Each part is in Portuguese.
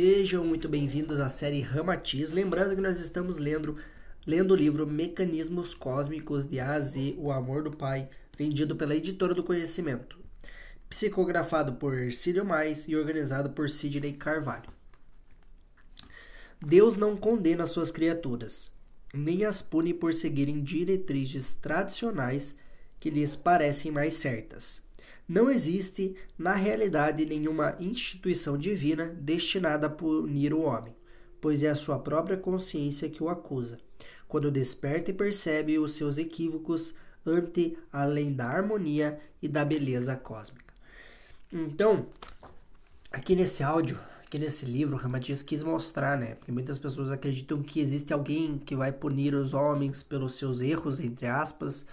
Sejam muito bem-vindos à série Ramatiz. Lembrando que nós estamos lendo, lendo o livro Mecanismos Cósmicos de A a Z, O Amor do Pai, vendido pela Editora do Conhecimento. Psicografado por Ercílio Mais e organizado por Sidney Carvalho. Deus não condena suas criaturas, nem as pune por seguirem diretrizes tradicionais que lhes parecem mais certas. Não existe, na realidade, nenhuma instituição divina destinada a punir o homem, pois é a sua própria consciência que o acusa, quando desperta e percebe os seus equívocos ante a lei da harmonia e da beleza cósmica. Então, aqui nesse áudio, aqui nesse livro, Ramatias quis mostrar, né? Porque muitas pessoas acreditam que existe alguém que vai punir os homens pelos seus erros, entre aspas,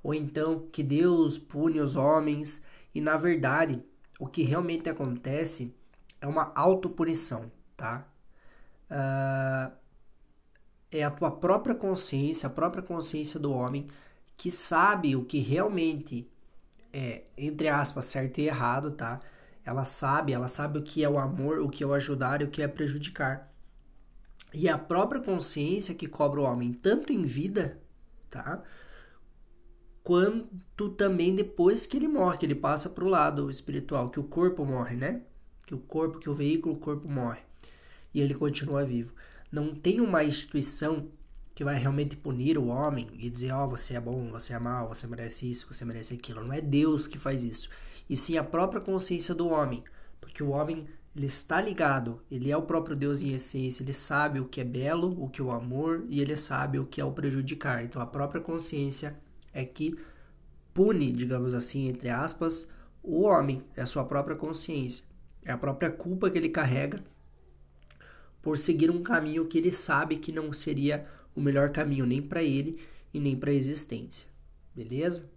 ou então que Deus pune os homens e na verdade, o que realmente acontece é uma autopunição, tá? Uh, é a tua própria consciência, a própria consciência do homem que sabe o que realmente é, entre aspas, certo e errado, tá? Ela sabe, ela sabe o que é o amor, o que é o ajudar e o que é prejudicar. E é a própria consciência que cobra o homem, tanto em vida, tá? Quanto também depois que ele morre, que ele passa para o lado espiritual, que o corpo morre, né? Que o corpo, que o veículo, o corpo morre e ele continua vivo. Não tem uma instituição que vai realmente punir o homem e dizer, ó, oh, você é bom, você é mal, você merece isso, você merece aquilo. Não é Deus que faz isso, e sim a própria consciência do homem, porque o homem ele está ligado, ele é o próprio Deus em essência, ele sabe o que é belo, o que é o amor e ele sabe o que é o prejudicar. Então a própria consciência é que pune, digamos assim, entre aspas, o homem, é a sua própria consciência, é a própria culpa que ele carrega por seguir um caminho que ele sabe que não seria o melhor caminho nem para ele e nem para a existência. Beleza?